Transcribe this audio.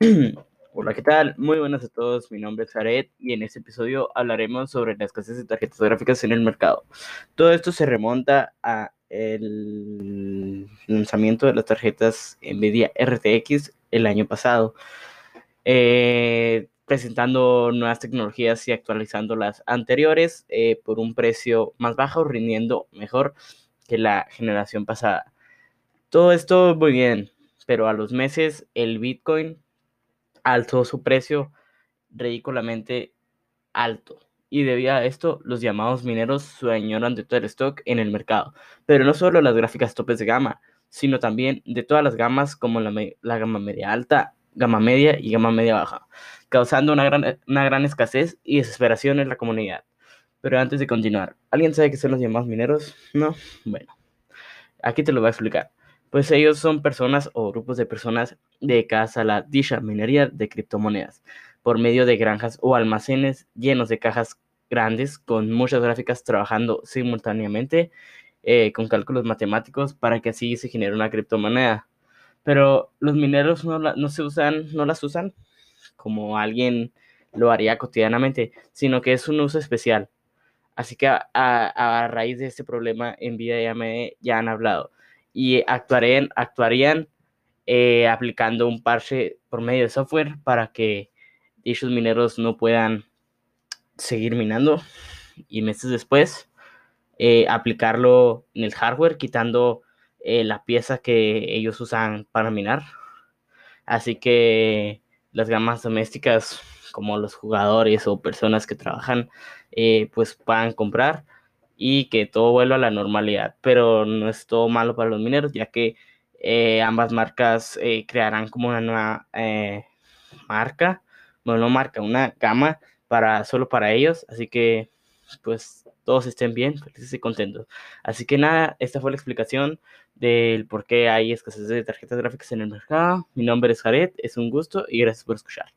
Hola, ¿qué tal? Muy buenas a todos, mi nombre es Jared y en este episodio hablaremos sobre la escasez de tarjetas gráficas en el mercado. Todo esto se remonta a el lanzamiento de las tarjetas Nvidia RTX el año pasado, eh, presentando nuevas tecnologías y actualizando las anteriores eh, por un precio más bajo, rindiendo mejor que la generación pasada. Todo esto muy bien, pero a los meses el Bitcoin alzó su precio ridículamente alto. Y debido a esto, los llamados mineros sueñaron de todo el stock en el mercado. Pero no solo las gráficas topes de gama, sino también de todas las gamas como la, la gama media alta, gama media y gama media baja, causando una gran, una gran escasez y desesperación en la comunidad. Pero antes de continuar, ¿alguien sabe qué son los llamados mineros? No, bueno, aquí te lo voy a explicar pues ellos son personas o grupos de personas dedicadas a la dicha minería de criptomonedas por medio de granjas o almacenes llenos de cajas grandes con muchas gráficas trabajando simultáneamente eh, con cálculos matemáticos para que así se genere una criptomoneda. Pero los mineros no, se usan, no las usan como alguien lo haría cotidianamente, sino que es un uso especial. Así que a, a, raíz de este problema, en vida ya me ya han hablado y actuarían, actuarían eh, aplicando un parche por medio de software para que dichos mineros no puedan seguir minando y meses después eh, aplicarlo en el hardware quitando eh, la pieza que ellos usan para minar. Así que las gamas domésticas como los jugadores o personas que trabajan pues puedan comprar y que todo vuelva a la normalidad. Pero no es todo malo para los mineros, ya que eh, ambas marcas eh, crearán como una nueva eh, marca, bueno, no marca, una gama para solo para ellos. Así que, pues, todos estén bien, felices y contentos. Así que nada, esta fue la explicación del por qué hay escasez de tarjetas gráficas en el mercado. Mi nombre es Jared, es un gusto y gracias por escuchar.